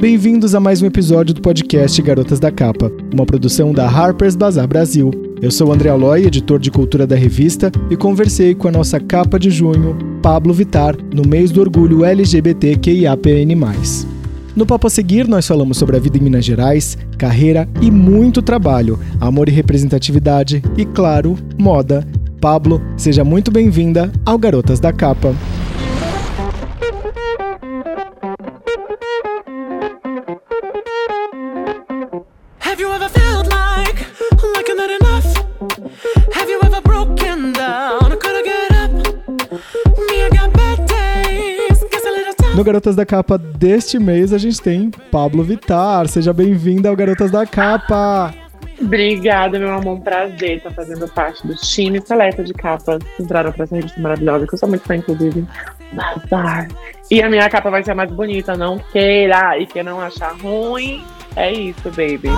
Bem-vindos a mais um episódio do podcast Garotas da Capa, uma produção da Harper's Bazaar Brasil. Eu sou André Aloy, editor de cultura da revista, e conversei com a nossa capa de junho, Pablo Vitar, no mês do orgulho LGBTQIAPN+. No papo a seguir, nós falamos sobre a vida em Minas Gerais, carreira e muito trabalho, amor e representatividade e, claro, moda. Pablo, seja muito bem-vinda ao Garotas da Capa. Garotas da Capa deste mês, a gente tem Pablo Vitar. Seja bem-vinda ao Garotas da Capa. Obrigada, meu amor. Um prazer estar fazendo parte do time seleto de capas que entraram pra essa revista maravilhosa, que eu sou muito fã, inclusive. Bazar. E a minha capa vai ser a mais bonita, não queira. E quem não achar ruim, é isso, baby.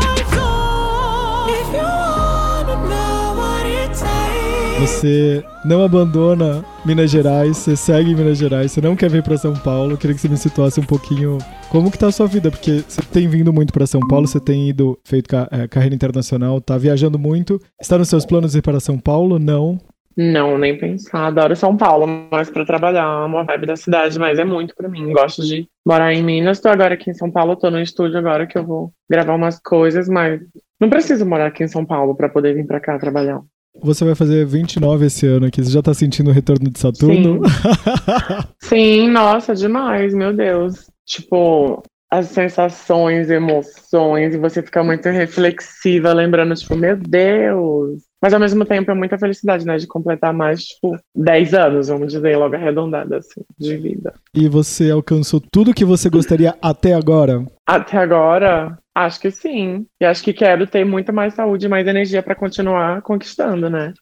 Você não abandona Minas Gerais, você segue Minas Gerais, você não quer vir pra São Paulo. Queria que você me situasse um pouquinho como que tá a sua vida, porque você tem vindo muito pra São Paulo, você tem ido, feito eh, carreira internacional, tá viajando muito. Está nos seus planos ir para São Paulo? Não. Não, nem pensar. Adoro São Paulo, mas pra trabalhar, amo a vibe da cidade, mas é muito pra mim. Gosto de morar em Minas. Tô agora aqui em São Paulo, tô no estúdio agora que eu vou gravar umas coisas, mas não preciso morar aqui em São Paulo pra poder vir pra cá trabalhar. Você vai fazer 29 esse ano aqui, você já tá sentindo o retorno de Saturno? Sim, nossa, demais, meu Deus. Tipo, as sensações, emoções, e você fica muito reflexiva, lembrando, tipo, meu Deus. Mas ao mesmo tempo é muita felicidade, né? De completar mais, tipo, 10 anos, vamos dizer, logo arredondada, assim, de vida. e você alcançou tudo que você gostaria até agora? Até agora, acho que sim. E acho que quero ter muito mais saúde e mais energia pra continuar conquistando, né?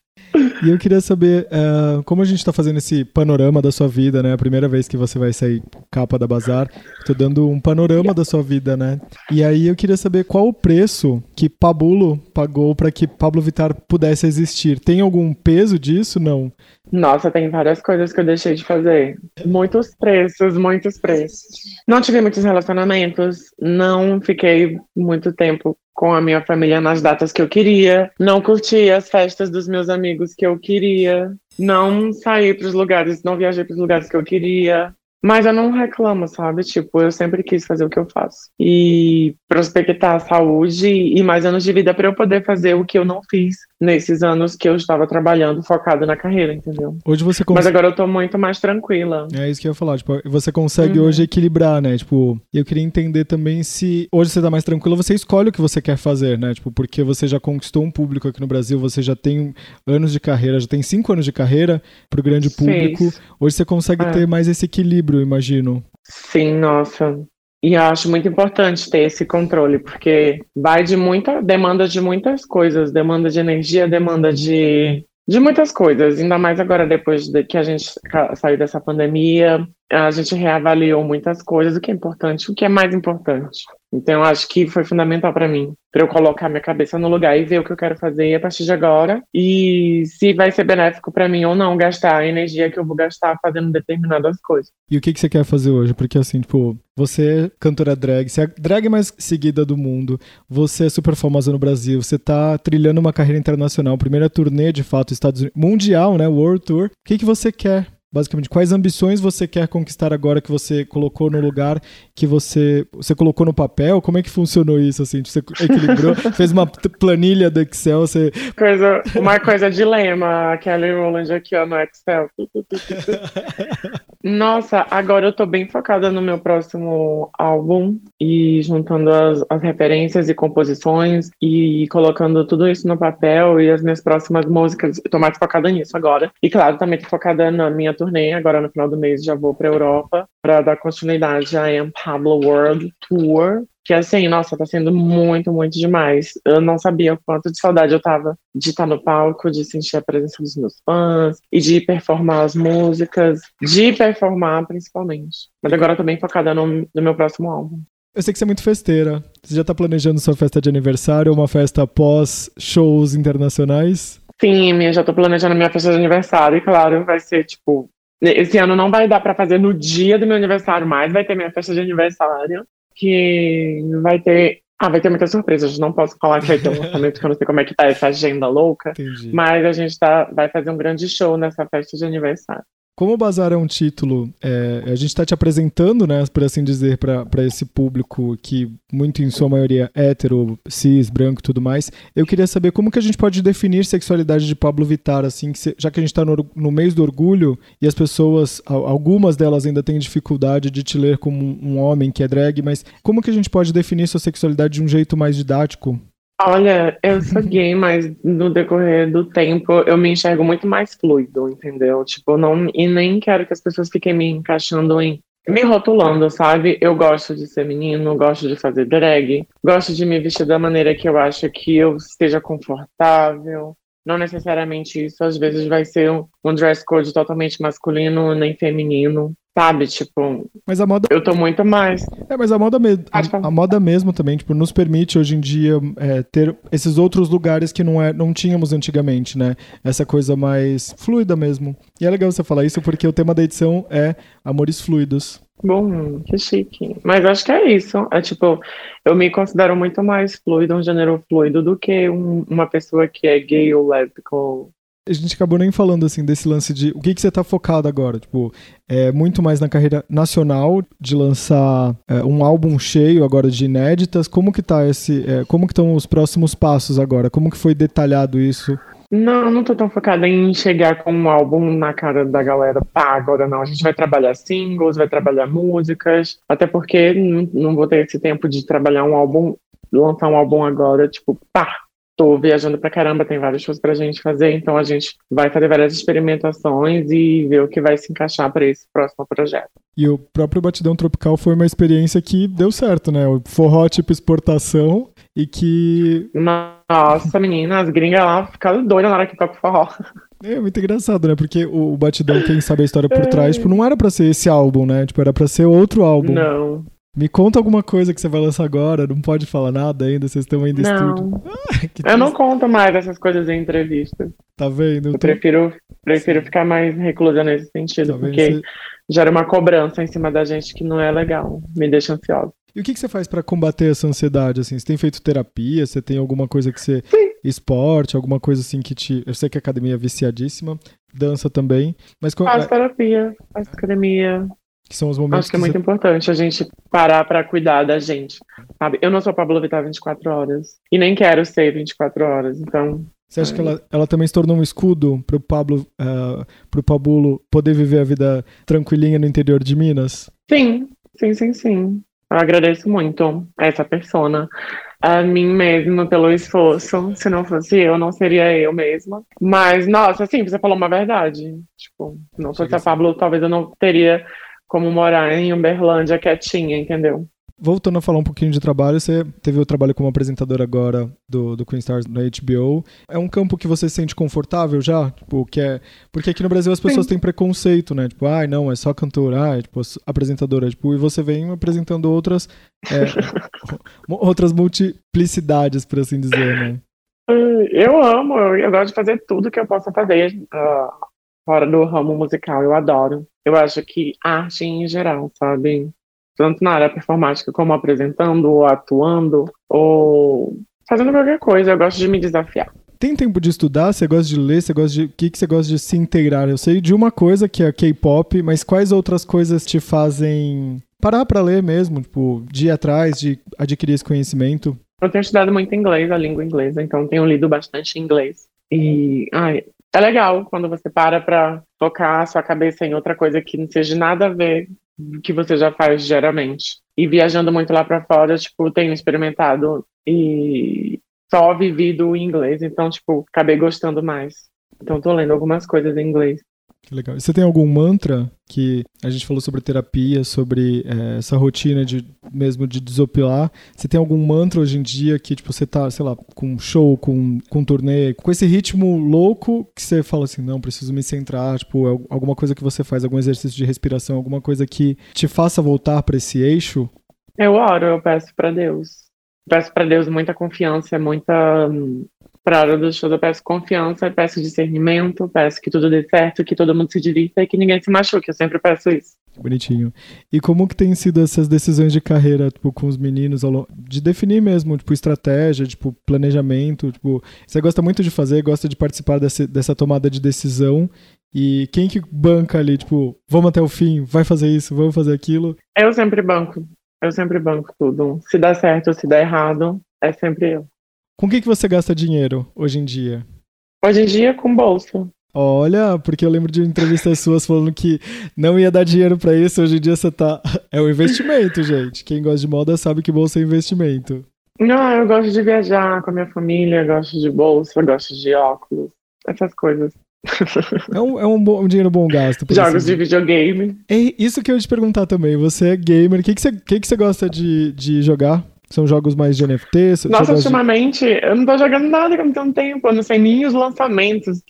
E eu queria saber, eh, como a gente tá fazendo esse panorama da sua vida, né? A primeira vez que você vai sair capa da Bazar, tô dando um panorama da sua vida, né? E aí eu queria saber qual o preço que Pabulo pagou para que Pablo Vittar pudesse existir. Tem algum peso disso? Não. Nossa, tem várias coisas que eu deixei de fazer. Muitos preços, muitos preços. Não tive muitos relacionamentos, não fiquei muito tempo com a minha família nas datas que eu queria, não curti as festas dos meus amigos que eu queria, não saí para os lugares, não viajei para os lugares que eu queria. Mas eu não reclamo, sabe? Tipo, eu sempre quis fazer o que eu faço. E prospectar a saúde e mais anos de vida para eu poder fazer o que eu não fiz nesses anos que eu estava trabalhando focado na carreira, entendeu? Hoje você Mas consegue. agora eu tô muito mais tranquila. É isso que eu ia falar, tipo, você consegue Uhum. hoje equilibrar, né? Tipo, eu queria entender também se hoje você tá mais tranquilo, você escolhe o que você quer fazer, né? Tipo, porque você já conquistou um público aqui no Brasil, você já tem anos de carreira, já tem cinco anos de carreira pro grande público. Seis. Hoje você consegue É. ter mais esse equilíbrio, eu imagino. Sim, nossa. E eu acho muito importante ter esse controle, porque vai de muita, demanda de muitas coisas, demanda de energia, demanda de, de muitas coisas, ainda mais agora depois de que a gente saiu dessa pandemia, a gente reavaliou muitas coisas, o que é importante, o que é mais importante. Então, acho que foi fundamental para mim, para eu colocar minha cabeça no lugar e ver o que eu quero fazer a partir de agora, e se vai ser benéfico para mim ou não gastar a energia que eu vou gastar fazendo determinadas coisas. E o que, que você quer fazer hoje? Porque assim, tipo, você é cantora drag, você é a drag mais seguida do mundo, você é super famosa no Brasil, você tá trilhando uma carreira internacional, primeira turnê de fato, Estados Unidos, mundial, né? World Tour. O que, que você quer? Basicamente, quais ambições você quer conquistar agora que você colocou no lugar, que você, você colocou no papel? Como é que funcionou isso, assim? Você equilibrou, fez uma planilha do Excel, você... Coisa, uma coisa dilema, a Kelly Rowland aqui ó, no Excel. Nossa, agora eu tô bem focada no meu próximo álbum e juntando as, as referências e composições e colocando tudo isso no papel e as minhas próximas músicas. Eu tô mais focada nisso agora. E claro, também tô focada na minha turnê. Agora no final do mês já vou pra Europa pra dar continuidade à Am Pablo World Tour. Que assim, nossa, tá sendo muito, muito demais. Eu não sabia o quanto de saudade eu tava de estar no palco, de sentir a presença dos meus fãs e de performar as músicas, de performar principalmente. Mas agora eu tô bem focada no, no meu próximo álbum. Eu sei que você é muito festeira. Você já tá planejando sua festa de aniversário ou uma festa pós shows internacionais? Sim, minha, já tô planejando minha festa de aniversário, e claro, vai ser tipo. Esse ano não vai dar pra fazer no dia do meu aniversário, mas vai ter minha festa de aniversário. que vai ter. Ah, vai ter muitas surpresas. Não posso falar que vai ter um lançamento, porque eu não sei como é que tá essa agenda louca. Entendi. Mas a gente tá, vai fazer um grande show nessa festa de aniversário. Como o Bazar é um título, é, a gente está te apresentando, né, por assim dizer, para esse público que, muito em sua maioria, é hétero, cis, branco e tudo mais. Eu queria saber como que a gente pode definir sexualidade de Pablo Vittar, assim, se- já que a gente está no, no mês do orgulho e as pessoas, al- algumas delas ainda têm dificuldade de te ler como um, um homem que é drag, mas como que a gente pode definir sua sexualidade de um jeito mais didático? Olha, eu sou gay, mas no decorrer do tempo eu me enxergo muito mais fluido, entendeu? Tipo, não, e nem quero que as pessoas fiquem me encaixando em. Me rotulando, sabe? Eu gosto de ser menino, gosto de fazer drag, gosto de me vestir da maneira que eu acho que eu esteja confortável. Não necessariamente isso, às vezes vai ser um, um dress code totalmente masculino, nem feminino, sabe? Tipo, Mas a moda eu tô muito mais. É, mas a moda, me- a, a moda mesmo também, tipo, nos permite hoje em dia é, ter esses outros lugares que não, é, não tínhamos antigamente, né? Essa coisa mais fluida mesmo. E é legal você falar isso porque o tema da edição é amores fluidos. Bom, que chique. Mas acho que é isso. É tipo, eu me considero muito mais fluido, um gênero fluido, do que um- uma pessoa que é gay ou lésbica. ou- A gente acabou nem falando assim desse lance de o que, que você tá focado agora. Tipo, é muito mais na carreira nacional de lançar é, um álbum cheio agora de inéditas. Como que tá esse. é, como que estão os próximos passos agora? Como que foi detalhado isso? Não, não tô tão focada em chegar com um álbum na cara da galera. Pá, agora não. A gente vai trabalhar singles, vai trabalhar músicas. Até porque não, não vou ter esse tempo de trabalhar um álbum, lançar um álbum agora, tipo, pá. Tô viajando pra caramba, tem vários shows pra gente fazer, então a gente vai fazer várias experimentações e ver o que vai se encaixar pra esse próximo projeto. E o próprio Batidão Tropical foi uma experiência que deu certo, né? O forró tipo exportação e que Nossa, menina, as gringas lá ficaram doidas na hora que toca o forró. é muito engraçado, né? Porque o o Batidão, quem sabe a história por trás, tipo, não era pra ser esse álbum, né? Tipo, era pra ser outro álbum. Não, Me conta alguma coisa que você vai lançar agora, não pode falar nada ainda, vocês estão ainda estúdio. não. Que Eu não conto mais essas coisas em entrevista. Tá vendo? Eu tô- prefiro, prefiro ficar mais reclusa nesse sentido, tá porque Você- gera uma cobrança em cima da gente que não é legal. Me deixa ansiosa. E o que, que você faz pra combater essa ansiedade, assim? Você tem feito terapia? Você tem alguma coisa que você... Sim. Esporte, alguma coisa assim que te... Eu sei que a academia é viciadíssima, dança também, mas Faço terapia, faço academia. Que são os momentos Acho que é muito importante a gente parar pra cuidar da gente. Sabe? Eu não sou Pablo Vittar 24 horas. E nem quero ser 24 horas. Então, Você acha que ela, ela também se tornou um escudo pro Pablo, ah, pro Pabulo poder viver a vida tranquilinha no interior de Minas? sim, sim, sim, sim. Eu agradeço muito a essa persona, a mim mesma pelo esforço. Se não fosse eu, não seria eu mesma. Mas, nossa, sim, você falou uma verdade. Tipo, não fosse a Pablo, talvez eu não teria como morar em Uberlândia quietinha, entendeu? Voltando a falar um pouquinho de trabalho, você teve o trabalho como apresentadora agora do, do Queen Stars na HBO. É um campo que você se sente confortável já? Tipo, que é... Porque aqui no Brasil as pessoas Sim. têm preconceito, né? Tipo, ai, não, é só cantora, ah, é tipo apresentadora. Tipo, e você vem apresentando outras, é, outras multiplicidades, por assim dizer, né? Eu amo, eu, eu gosto de fazer tudo que eu possa fazer ah, fora do ramo musical, eu adoro. Eu acho que arte em geral, sabe? Tanto na área performática como apresentando, ou atuando, ou fazendo qualquer coisa, eu gosto de me desafiar. Tem tempo de estudar? Você gosta de ler? Você gosta de. O que, que você gosta de se integrar? Eu sei de uma coisa que é K-pop, mas quais outras coisas te fazem parar pra ler mesmo? Tipo, de ir atrás, de adquirir esse conhecimento? Eu tenho estudado muito inglês, a língua inglesa, então tenho lido bastante inglês. E ai, é legal quando você para pra focar a sua cabeça em outra coisa que não seja nada a ver com o que você já faz diariamente. E viajando muito lá pra fora, tipo, tenho experimentado e só vivido em inglês, então, tipo, acabei gostando mais. Então tô lendo algumas coisas em inglês. Que legal. E Você tem algum mantra que a gente falou sobre terapia, sobre eh, essa rotina de mesmo de desopilar? Você tem algum mantra hoje em dia que tipo você tá, sei lá, com show, com com turnê, com esse ritmo louco que você fala assim, não, preciso me centrar, tipo, é alguma coisa que você faz, algum exercício de respiração, alguma coisa que te faça voltar para esse eixo? Eu oro, eu peço pra Deus. Peço pra Deus muita confiança, muita hum, pra hora do show eu peço confiança, peço discernimento, peço que tudo dê certo, que todo mundo se divirta e que ninguém se machuque. Eu sempre peço isso. Bonitinho. E como que tem sido essas decisões de carreira, tipo, com os meninos, de definir mesmo, tipo, estratégia, tipo, planejamento, tipo, você gosta muito de fazer, gosta de participar desse- dessa tomada de decisão, e quem que banca ali, tipo, vamos até o fim, vai fazer isso, vamos fazer aquilo, Eu sempre banco. Eu sempre banco tudo. Se dá certo ou se dá errado, é sempre eu. Com quem que você gasta dinheiro hoje em dia? Hoje em dia, com bolsa. Olha, porque eu lembro de entrevistas suas falando que não ia dar dinheiro pra isso, hoje em dia você tá... É um investimento, gente. Quem gosta de moda sabe que bolsa é investimento. Não, eu gosto de viajar com a minha família, gosto de bolsa, gosto de óculos, essas coisas. É um, é um, bom- um dinheiro bom gasto. assim Jogos dizer. de videogame. É isso que eu ia te perguntar também. Você é gamer. O que, que, você, o que, que você gosta de, de jogar? São jogos mais de NFT? Nossa, gosta de- ultimamente eu não tô jogando nada que eu não tenho tempo, eu não sei nem os lançamentos,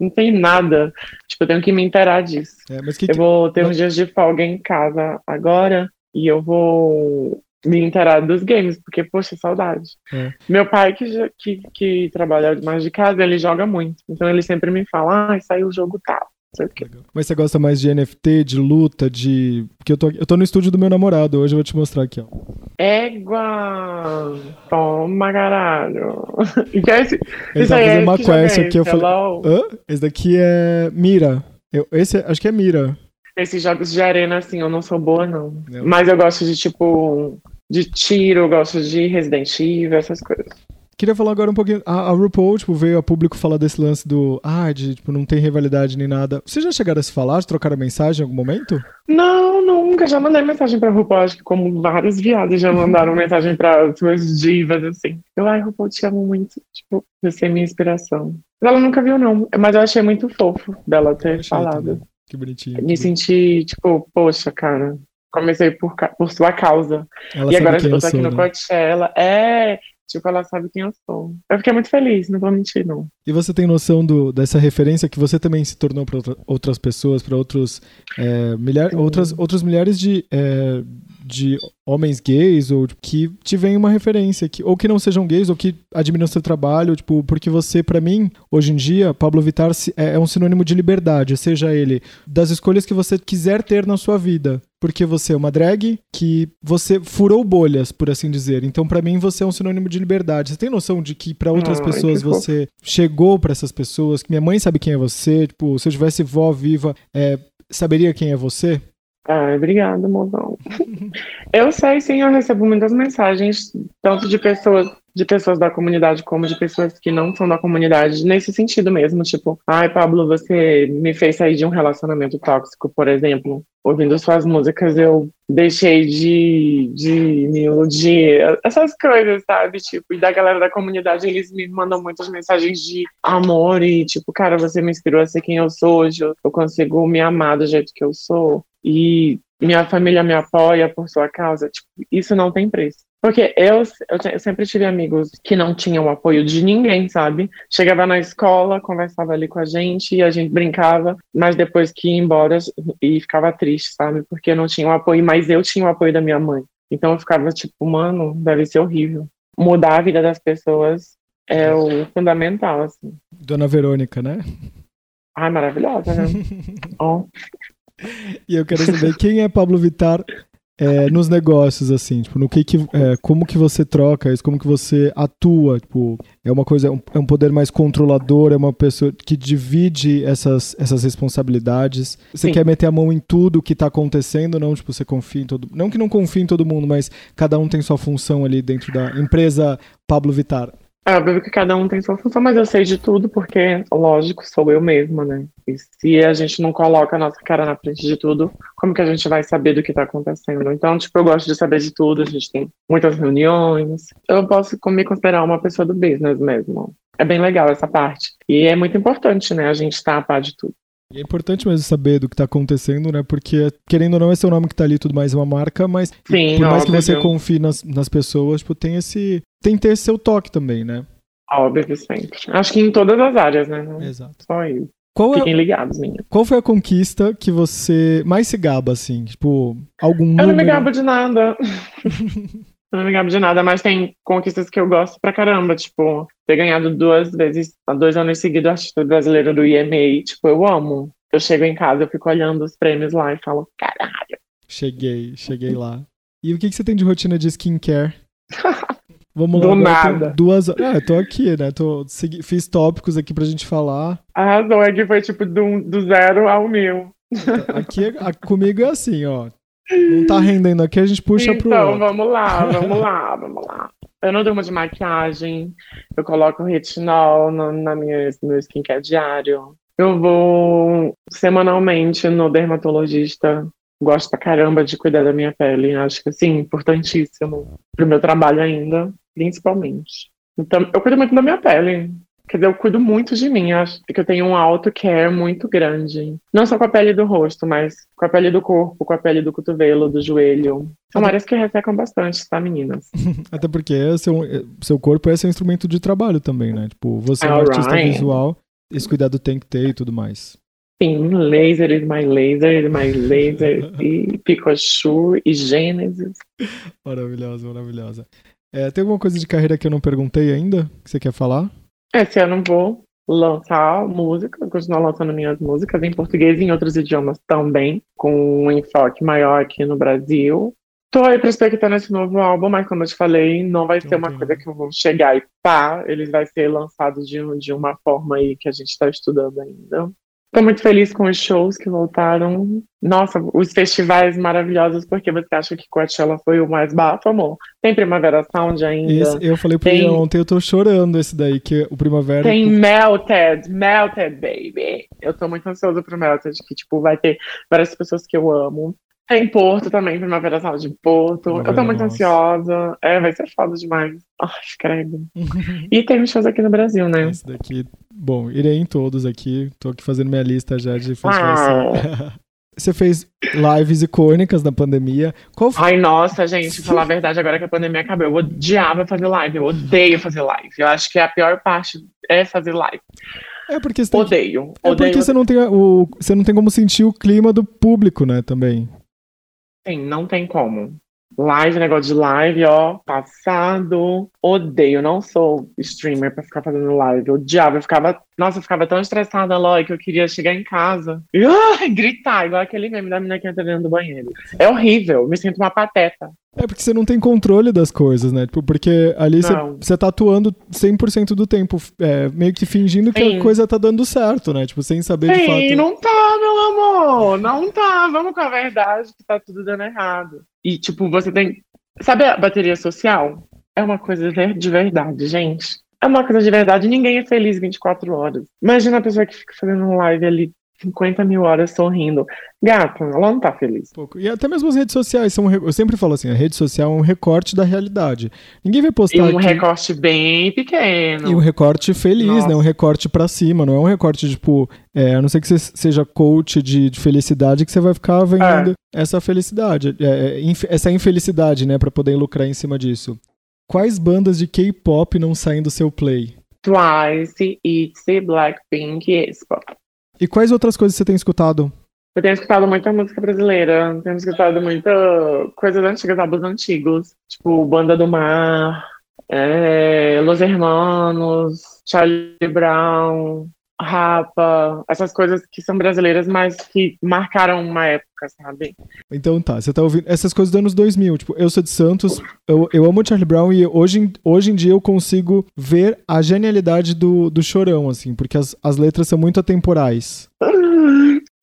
não tem nada. Tipo, eu tenho que me inteirar disso. É, que, Eu que- vou ter uns dias de folga em casa agora e eu vou me inteirar dos games, porque, poxa, saudade. É. Meu pai, que, que, que trabalha mais de casa, ele joga muito. Então ele sempre me fala, ah, saiu o jogo tal. Sei o quê. Mas você gosta mais de NFT, de luta, de. Porque eu tô, eu tô no estúdio do meu namorado, hoje eu vou te mostrar aqui, ó. Égua! Toma, caralho! É esse, Ele tá aí é fazendo uma é quest aqui, eu esse? falei. Hã? Esse daqui é Mira. Eu, esse é- acho que é Mira. Esses jogos de arena, assim, eu não sou boa, não. Não. Mas eu gosto de, tipo, de tiro, eu gosto de Resident Evil, essas coisas. Queria falar agora um pouquinho. A, a RuPaul, tipo, veio a público falar desse lance do. Ah, de, tipo, não tem rivalidade nem nada. Vocês já chegaram a se falar, trocaram mensagem em algum momento? Não, nunca. Já mandei mensagem pra RuPaul, acho que como vários viados já mandaram mensagem pra suas divas, assim. Eu, ai, RuPaul, te amo muito. Tipo, você é minha inspiração. Mas ela nunca viu, não. Mas eu achei muito fofo dela ter falado. também. Que bonitinho. Me senti, tipo, poxa, cara. Comecei por, por sua causa. Ela e agora quem eu tô aqui sou, no né? Coachella. É, tipo, ela sabe quem eu sou. Eu fiquei muito feliz, não vou mentir, não. E você tem noção do, dessa referência que você também se tornou para outras pessoas, para outros, é, milhar, Sim. outras, outros milhares de, é, de homens gays ou que te veem uma referência, que, ou que não sejam gays, ou que admiram seu trabalho, tipo, porque você, pra mim, hoje em dia, Pablo Vittar é, é um sinônimo de liberdade, seja ele das escolhas que você quiser ter na sua vida. Porque você é uma drag que você furou bolhas, por assim dizer. Então, pra mim, você é um sinônimo de liberdade. Você tem noção de que pra outras Ai, pessoas fofo. você chegou pra essas pessoas? Que minha mãe sabe quem é você? Tipo, se eu tivesse vó viva, é, saberia quem é você? Ai, obrigada, mozão. Eu sei, sim, eu recebo muitas mensagens, tanto de pessoas, de pessoas da comunidade como de pessoas que não são da comunidade, nesse sentido mesmo, tipo, ai, Pablo, você me fez sair de um relacionamento tóxico, por exemplo. Ouvindo suas músicas, eu deixei de, de me iludir, essas coisas, sabe? Tipo, e da galera da comunidade, eles me mandam muitas mensagens de amor e, tipo, cara, você me inspirou a ser quem eu sou hoje, eu consigo me amar do jeito que eu sou e minha família me apoia por sua causa, tipo, isso não tem preço. Porque eu, eu, eu sempre tive amigos que não tinham apoio de ninguém, sabe? Chegava na escola, conversava ali com a gente e a gente brincava, mas depois que ia embora e ficava triste, sabe? Porque não tinha o apoio, mas eu tinha o apoio da minha mãe. Então eu ficava tipo, mano, deve ser horrível. Mudar a vida das pessoas é o fundamental, assim. Dona Verônica, né? Ai, maravilhosa, né? Ó. E eu quero saber quem é Pablo Vittar é, nos negócios, assim, tipo, no que que, é, como que você troca isso, como que você atua, tipo, é uma coisa, é um, é um poder mais controlador, é uma pessoa que divide essas, essas responsabilidades. Você Sim. quer meter a mão em tudo que tá acontecendo, não, tipo, você confia em todo, não que não confie em todo mundo, mas cada um tem sua função ali dentro da empresa Pablo Vittar. É óbvio que cada um tem sua função, mas eu sei de tudo porque, lógico, sou eu mesma, né? E se a gente não coloca a nossa cara na frente de tudo, como que a gente vai saber do que tá acontecendo? Então, tipo, eu gosto de saber de tudo, a gente tem muitas reuniões. Eu posso me considerar uma pessoa do business mesmo. É bem legal essa parte. E é muito importante, né, a gente estar a par de tudo. E é importante mesmo saber do que tá acontecendo, né? Porque, querendo ou não, é seu nome que tá ali tudo mais, é uma marca, mas Sim, por mais que óbvio. você confie nas, nas pessoas, tipo, tem esse. Tem que ter esse seu toque também, né? Óbvio sempre. Acho que em todas as áreas, né? Exato. só isso. Qual, Fiquem é, ligados, minha. qual foi a conquista que você mais se gaba, assim? Tipo, algum Eu número? não me gabo de nada. Eu não me gabo de nada, mas tem conquistas que eu gosto pra caramba, tipo, ter ganhado duas vezes, há dois anos seguidos, artista brasileiro do IMA, tipo, eu amo. Eu chego em casa, eu fico olhando os prêmios lá e falo, caralho. Cheguei, cheguei lá. E o que, que você tem de rotina de skincare? Vamos Do lá, nada. duas Ah, eu tô aqui, né? Tô, segui- fiz tópicos aqui pra gente falar. Arrasou, é que foi tipo do, do zero ao mil. Aqui é- a- comigo é assim, ó. Não tá rendendo aqui, a gente puxa pro então, vamos lá, vamos lá, vamos lá. Eu não durmo de maquiagem, eu coloco retinol no, na minha, no meu skincare diário. Eu vou semanalmente no dermatologista. Gosto pra caramba de cuidar da minha pele. Acho que, assim, importantíssimo pro meu trabalho ainda, principalmente. Então, eu cuido muito da minha pele. Quer dizer, eu cuido muito de mim. Acho que eu tenho um auto-care muito grande. Não só com a pele do rosto, mas com a pele do corpo, com a pele do cotovelo, do joelho. São áreas que ressecam bastante, tá, meninas? Até porque é seu, é- seu corpo é seu instrumento de trabalho também, né? Tipo, você é um artista Alright. visual, esse cuidado tem que ter e tudo mais. Sim, laser is my laser, is my laser, e Pikachu, e Gênesis. Maravilhosa, maravilhosa. É, tem alguma coisa de carreira que eu não perguntei ainda? Que você quer falar? Esse ano vou lançar música, continuar lançando minhas músicas em português e em outros idiomas também, com um enfoque maior aqui no Brasil. Tô aí pra expectar nesse novo álbum, mas como eu te falei, não vai ser uma coisa que eu vou chegar e pá, ele vai ser lançado de, de uma forma aí que a gente tá estudando ainda. Tô muito feliz com os shows que voltaram. Nossa, os festivais maravilhosos, porque você acha que Coachella foi o mais bafo, amor? Tem Primavera Sound ainda. Esse, eu falei Tem- Ian ontem, eu tô chorando esse daí, que o Primavera. Tem Melted, Melted, baby. Eu tô muito ansiosa pro Melted, que, tipo, vai ter várias pessoas que eu amo. Tem Porto também, Primavera Sound de Porto. eu tô muito Nossa. ansiosa. É, vai ser foda demais. Ai, credo. E tem shows aqui no Brasil, né? Esse daqui, bom, irei em todos aqui. Tô aqui fazendo minha lista já de festivais. Ah. Você fez lives icônicas na pandemia. Qual foi? Ai, nossa, gente, falar a verdade, agora que a pandemia acabou, eu odiava fazer live, eu odeio fazer live. Eu acho que a pior parte é fazer live. É porque você tem, Odeio. é odeio. porque você não tem o, você não tem como sentir o clima do público, né, também. Sim, não tem como. Live, negócio de live, ó, passado. Odeio, não sou streamer pra ficar fazendo live. Odiava, eu ficava. Nossa, eu ficava tão estressada, Lói, que eu queria chegar em casa e ai, gritar, igual aquele meme da menina que entra dentro do banheiro. É horrível, me sinto uma pateta. É porque você não tem controle das coisas, né? Tipo, porque ali você, tá atuando 100% do tempo, é, meio que fingindo que Sim. a coisa tá dando certo, né? Tipo, sem saber de Sim, fato. não tá, meu amor. Não tá. Vamos com a verdade que tá tudo dando errado. E, tipo, você tem. Sabe a bateria social? É uma coisa de verdade, gente. É uma coisa de verdade. Ninguém é feliz 24 horas. Imagina a pessoa que fica fazendo um live ali 50 mil horas sorrindo. Gata, ela não tá feliz. pouco. E até mesmo as redes sociais são. Eu sempre falo assim, a rede social é um recorte da realidade. Ninguém vai E postar um aqui- recorte bem pequeno. E um recorte feliz, Nossa. né? Um recorte pra cima, não é um recorte tipo, é, a não ser que você seja coach de, de felicidade que você vai ficar vendendo essa felicidade, é, é, inf- essa infelicidade, né, Pra poder lucrar em cima disso. Quais bandas de K-pop não saem do seu play? Twice, ITZY, Blackpink e Aespa. E quais outras coisas você tem escutado? Eu tenho escutado muita música brasileira, tenho escutado muita coisas antigas, álbuns antigos, tipo Banda do Mar, é, Los Hermanos, Charlie Brown, Rapa, essas coisas que são brasileiras, mas que marcaram uma época, sabe? Então tá, você tá ouvindo essas coisas dos anos 2000, tipo, eu sou de Santos, eu, eu amo Charlie Brown e hoje, em- hoje em dia eu consigo ver a genialidade do, do Chorão, assim, porque as, as letras são muito atemporais.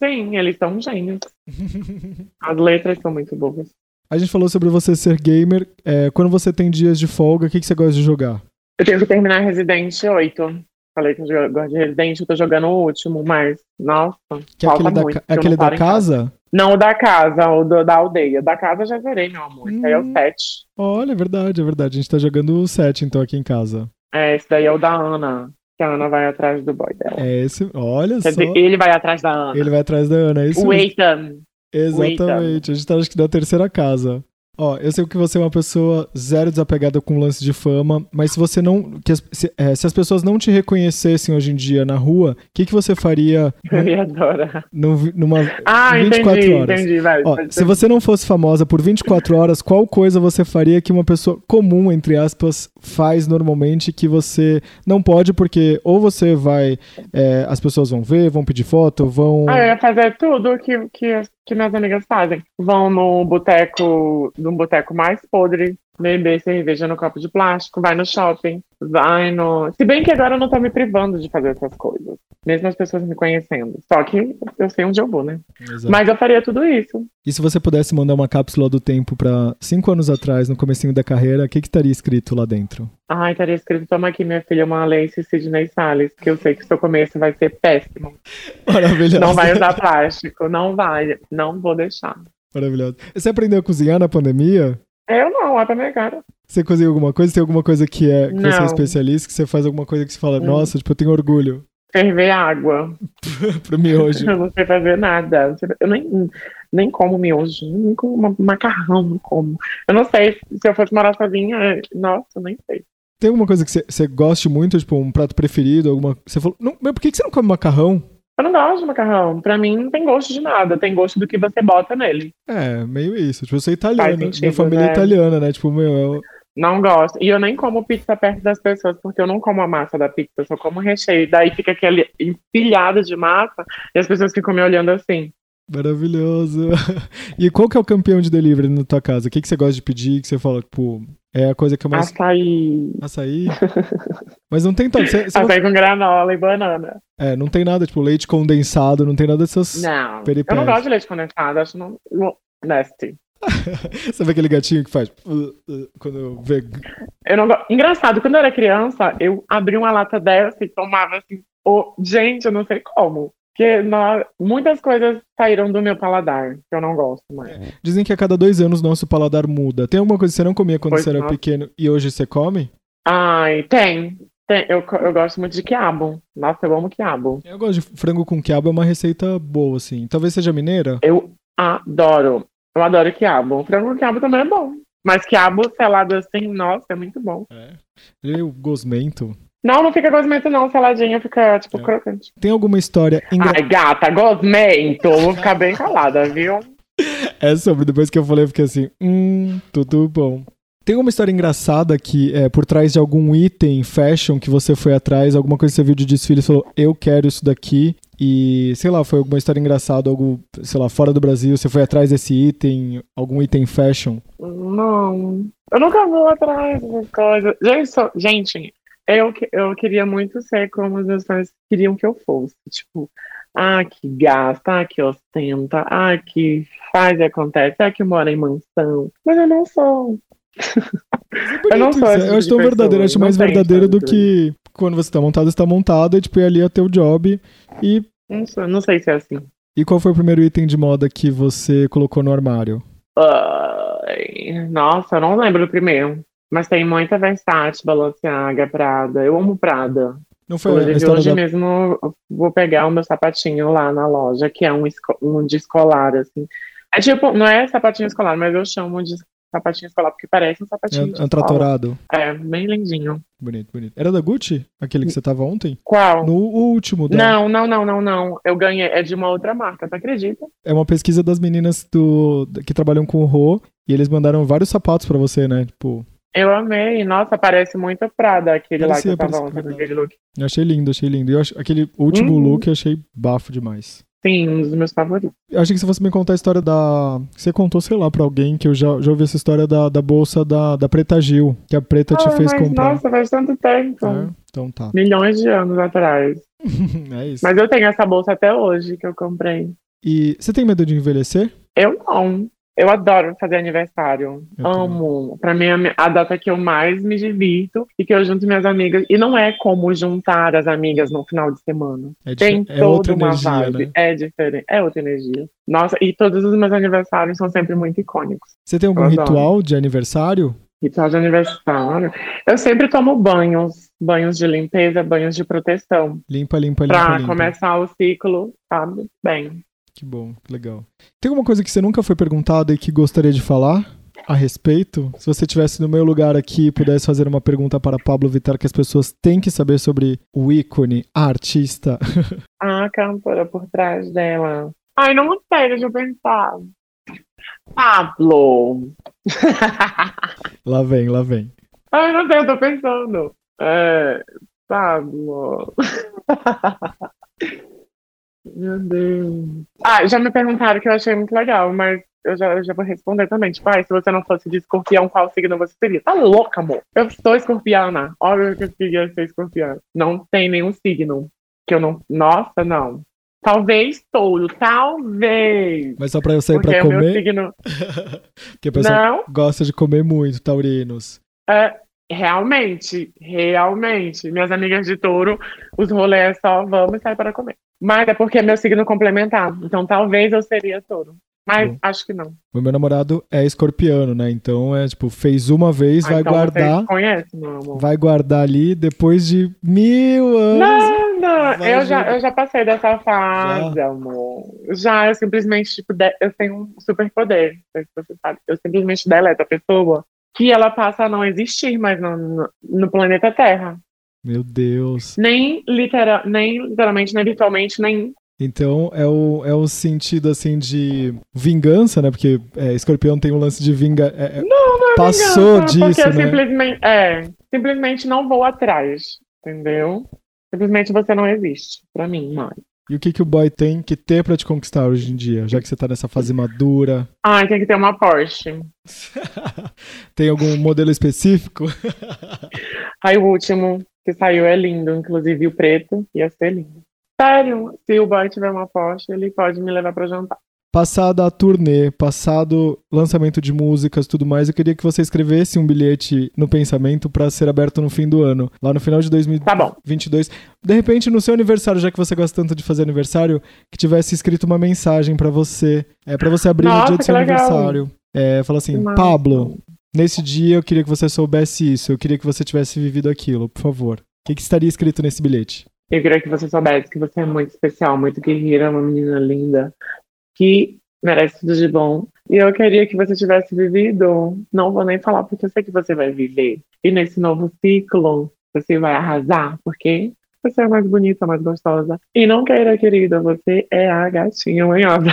Sim, eles são gênios. As letras são muito boas. A gente falou sobre você ser gamer. É, quando você tem dias de folga, o que, que você gosta de jogar? Eu tenho que terminar Resident 8. Falei que eu gosto de Resident, eu tô jogando o último, mas, nossa, Que é falta aquele da, muito. eu aquele da casa. casa? Não o da casa, o do- da aldeia. Da casa eu já zerei, meu amor. Esse aí é Hum. o 7. Olha, é verdade, é verdade. A gente tá jogando o 7, então, aqui em casa. É, esse daí é o da Ana. Que a Ana vai atrás do boy dela. É esse. Olha Quer só. dizer, ele vai atrás da Ana. Ele vai atrás da Ana, é isso o. Ethan. Exatamente. A gente tá, acho que, na terceira casa. Ó, eu sei que você é uma pessoa zero desapegada com o lance de fama, mas se você não. as- se, é, se as pessoas não te reconhecessem hoje em dia na rua, o que, que você faria Eu ia adorar. numa Ah, 24 entendi, horas? entendi. Vai, Ó, se ser. você não fosse famosa por 24 horas, qual coisa você faria que uma pessoa comum, entre aspas, faz normalmente que você não pode, porque ou você vai. é, as pessoas vão ver, vão pedir foto, vão. Ah, eu ia fazer tudo que, que, as- que minhas amigas fazem. Vão no boteco, no boteco mais podre, beber cerveja no copo de plástico, vai no shopping, vai no. Se bem que agora eu não tô me privando de fazer essas coisas. Mesmo as pessoas me conhecendo. Só que eu sei onde eu vou, né? Exato. Mas eu faria tudo isso. E se você pudesse mandar uma cápsula do tempo pra cinco anos atrás, no comecinho da carreira, o que, que estaria escrito lá dentro? Ai, estaria escrito: toma aqui, minha filha, uma Lace Sidney Salles, que eu sei que o seu começo vai ser péssimo. Maravilhoso. Não vai usar plástico, não vai, não vou deixar. Maravilhoso. Você aprendeu a cozinhar na pandemia? Eu não, olha pra minha cara. Você cozinha alguma coisa? Tem alguma coisa que, é, que você é especialista, que você faz alguma coisa que você fala, Hum. nossa, tipo, eu tenho orgulho Ferver água. pro miojo. Eu não sei fazer nada. Eu nem, nem como miojo, nem como ma- macarrão, não como. Eu não sei, se eu fosse morar sozinha, nossa, nem sei. Tem alguma coisa que você, você goste muito, tipo, um prato preferido, alguma... Você falou, não, mas por que que você não come macarrão? Eu não gosto de macarrão. Pra mim não tem gosto de nada. Tem gosto do que você bota nele. É, meio isso. Tipo, eu sou italiano, minha sentido, família é né? italiana, né? Tipo, meu, eu... Não gosto. E eu nem como pizza perto das pessoas, porque eu não como a massa da pizza, eu só como recheio. Daí fica aquele empilhado de massa e as pessoas ficam me olhando assim. Maravilhoso. E qual que é o campeão de delivery na tua casa? O que, que você gosta de pedir? Que você fala, tipo, é a coisa que eu mais. Açaí. Açaí. Mas não tem tanto. Você, você não... Açaí com granola e banana. É, não tem nada, tipo, leite condensado, não tem nada dessas. Não. Eu Peripécias. não gosto de leite condensado, acho não. Nasty. Sabe aquele gatinho que faz. uh, uh, quando vê. Eu não. Engraçado, quando eu era criança, eu abri uma lata dessa e tomava assim. Oh, gente, eu não sei como. Porque muitas coisas saíram do meu paladar, que eu não gosto mais. Dizem que a cada dois anos nosso paladar muda. Tem alguma coisa que você não comia quando Pois você era não. pequeno e hoje você come? Ai, tem. tem. Eu, eu gosto muito de quiabo. Nossa, eu amo quiabo. Eu gosto de frango com quiabo, é uma receita boa, assim. Talvez seja mineira. Eu adoro. Eu adoro quiabo. Frango com quiabo também é bom. Mas quiabo selado assim, nossa, é muito bom. É o gosmento. Não, não fica gosmento não, saladinho fica, tipo, É. crocante. Tem alguma história engraçada? Ai, gata, gosmento. Vou ficar bem calada, viu? É sobre, depois que eu falei, eu fiquei assim, hum, tudo bom. Tem alguma história engraçada que é por trás de algum item fashion que você foi atrás, alguma coisa que você viu de desfile e falou, eu quero isso daqui, e sei lá, foi alguma história engraçada, algo, sei lá, fora do Brasil, você foi atrás desse item, algum item fashion? Não, eu nunca vou atrás dessas coisas. Gente, gente, eu, eu queria muito ser como os meus pais queriam que eu fosse. Tipo, ah, que gasta, ah, que ostenta, ah, que faz e acontece, ah, que mora em mansão. Mas eu não sou. Eu não sou Eu acho tipo tão de verdadeiro, eu acho mais verdadeiro do que quando você tá montado, você tá montado, e tipo, e ali é teu job. E, Não, sou, não sei se é assim. e qual foi o primeiro item de moda que você colocou no armário? Ai, nossa, eu não lembro do primeiro. Mas tem muita Versace, Balenciaga, Prada. Eu amo Prada. Não foi Inclusive, hoje da... mesmo vou pegar o meu sapatinho lá na loja, que é um, um de escolar, assim. É tipo, não é sapatinho escolar, mas eu chamo de sapatinho escolar porque parece um sapatinho de É. Antratorado. É, bem lindinho. Bonito, bonito. Era da Gucci? Aquele que você tava ontem? Qual? No último. Da... Não, não, não, não, não. Eu ganhei, é de uma outra marca, tu acredita? É uma pesquisa das meninas do que trabalham com o Rô. E eles mandaram vários sapatos pra você, né? Tipo, Eu amei. Nossa, parece muito a Prada, aquele lá que Parecia, eu tava parecia ontem, aquele look. eu achei lindo, achei lindo. E eu ach- aquele último Uhum. look eu achei bafo demais. Sim, um dos meus favoritos. Eu achei que você fosse me contar a história da. Você contou, sei lá, pra alguém que eu já, já ouvi essa história da, da bolsa da, da Preta Gil, que a Preta te Ah, fez mas, comprar. Nossa, faz tanto tempo. É? Então tá. Milhões de anos atrás. é isso. Mas eu tenho essa bolsa até hoje que eu comprei. E você tem medo de envelhecer? Eu não. Eu adoro fazer aniversário. Eu Amo. Pra mim, é a data que eu mais me divirto e que eu junto minhas amigas. E não é como juntar as amigas no final de semana. É, Tem é toda outra uma energia, vibe. né? É diferente. É outra energia. Nossa, e todos os meus aniversários são sempre muito icônicos. Você tem algum Eu adoro. ritual de aniversário? Ritual de aniversário. Eu sempre tomo banhos. Banhos de limpeza, banhos de proteção. Limpa, limpa, limpa, Pra limpa. começar o ciclo, sabe? Bem. Que bom, que legal. Tem alguma coisa que você nunca foi perguntada e que gostaria de falar? a respeito? Se você estivesse no meu lugar aqui e pudesse fazer uma pergunta para Pablo Vittar que as pessoas têm que saber sobre o ícone, a artista. A cantora por trás dela. Ai, não sei, deixa eu pensar. Pablo. lá vem, lá vem. Ai, não sei, eu tô pensando. É, Pablo. Meu Deus. Ah, já me perguntaram que eu achei muito legal, mas eu já, eu já vou responder também. Tipo, ai, se você não fosse de escorpião, qual signo você seria? Tá louca, amor? Eu sou escorpiana. Óbvio que eu queria ser escorpião. Não tem nenhum signo que eu não. Nossa, não. Talvez touro, talvez. Mas só pra eu sair Porque pra o meu comer? signo. Porque a pessoa Não, gosta de comer muito, taurinos. é, realmente, realmente. Minhas amigas de touro, os rolês é só vamos sair para comer. Mas é porque é meu signo complementar. Então talvez eu seria touro. Mas Bom. acho que não. O meu namorado é escorpiano, né? Então é tipo, fez uma vez, Ah, vai então guardar, conhece, meu amor. vai guardar ali depois de mil anos. Nada! Eu já, eu já passei dessa fase, amor. Já, eu simplesmente, tipo, de- eu tenho um superpoder. Você sabe. Eu simplesmente deleto a pessoa que ela passa a não existir mais no, no, planeta Terra. Meu Deus. Nem, litera, nem literalmente, nem virtualmente, nem. Então é o, é o sentido assim de vingança, né? Porque é, escorpião tem um lance de vinga. é- é- Não, não é Passou vingança, disso, porque né? simplesmente. É, simplesmente não vou atrás. Entendeu? Simplesmente você não existe pra mim mais. E o que, que o boy tem que ter pra te conquistar hoje em dia? Já que você tá nessa fase madura. Ai, tem que ter uma Porsche. tem algum modelo específico? Aí o último que saiu é lindo, inclusive o preto ia ser lindo. Sério, se o boy tiver uma Porsche, ele pode me levar pra jantar. Passada a turnê, passado lançamento de músicas tudo mais, eu queria que você escrevesse um bilhete no pensamento pra ser aberto no fim do ano, lá no final de Tá bom. 2022. De repente, no seu aniversário, já que você gosta tanto de fazer aniversário, que tivesse escrito uma mensagem pra você, é para você abrir no Nossa, dia do seu legal. aniversário. É, fala assim, massa. Pablo, nesse dia eu queria que você soubesse isso, eu queria que você tivesse vivido aquilo, por favor. O que, que estaria escrito nesse bilhete? Eu queria que você soubesse que você é muito especial, muito guerreira, uma menina linda, que merece tudo de bom. E eu queria que você tivesse vivido. Não vou nem falar, porque eu sei que você vai viver. E nesse novo ciclo, você vai arrasar, porque você é mais bonita, mais gostosa. E não queira, querida, você é a gatinha manhosa.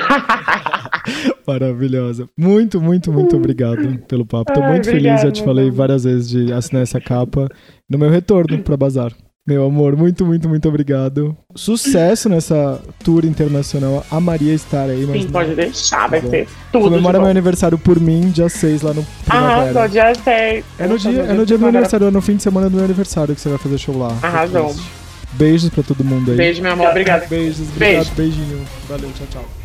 Maravilhosa. Muito, muito, muito obrigado pelo papo. Tô Ai, muito feliz, obrigada, já te falei várias vezes de assinar essa capa no meu retorno pra Bazar. Meu amor, muito, muito, muito obrigado. Sucesso nessa tour internacional. Amaria estar aí, mas Sim, não. pode deixar, vai Tá ser tudo. comemora meu bom. aniversário por mim, dia 6 lá no Arrasou, Primavera. dia 6. É no dia, é no dia do meu aniversário, é no fim de semana do meu aniversário que você vai fazer show lá. Arrasou. Beijos pra todo mundo aí. Beijo, meu amor. Obrigada. Beijos, obrigado, Beijo. beijinho. Valeu, tchau, tchau.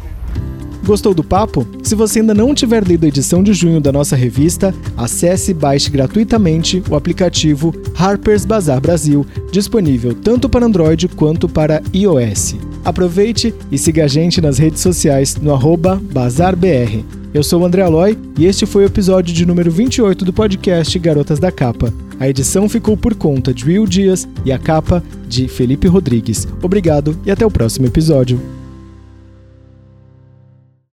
Gostou do papo? Se você ainda não tiver lido a edição de junho da nossa revista, acesse e baixe gratuitamente o aplicativo Harper's Bazaar Brasil, disponível tanto para Android quanto para iOS. Aproveite e siga a gente nas redes sociais no BazarBR. Eu sou o André Aloy e este foi o episódio de número 28 do podcast Garotas da Capa. A edição ficou por conta de Will Dias e a capa de Felipe Rodrigues. Obrigado e até o próximo episódio.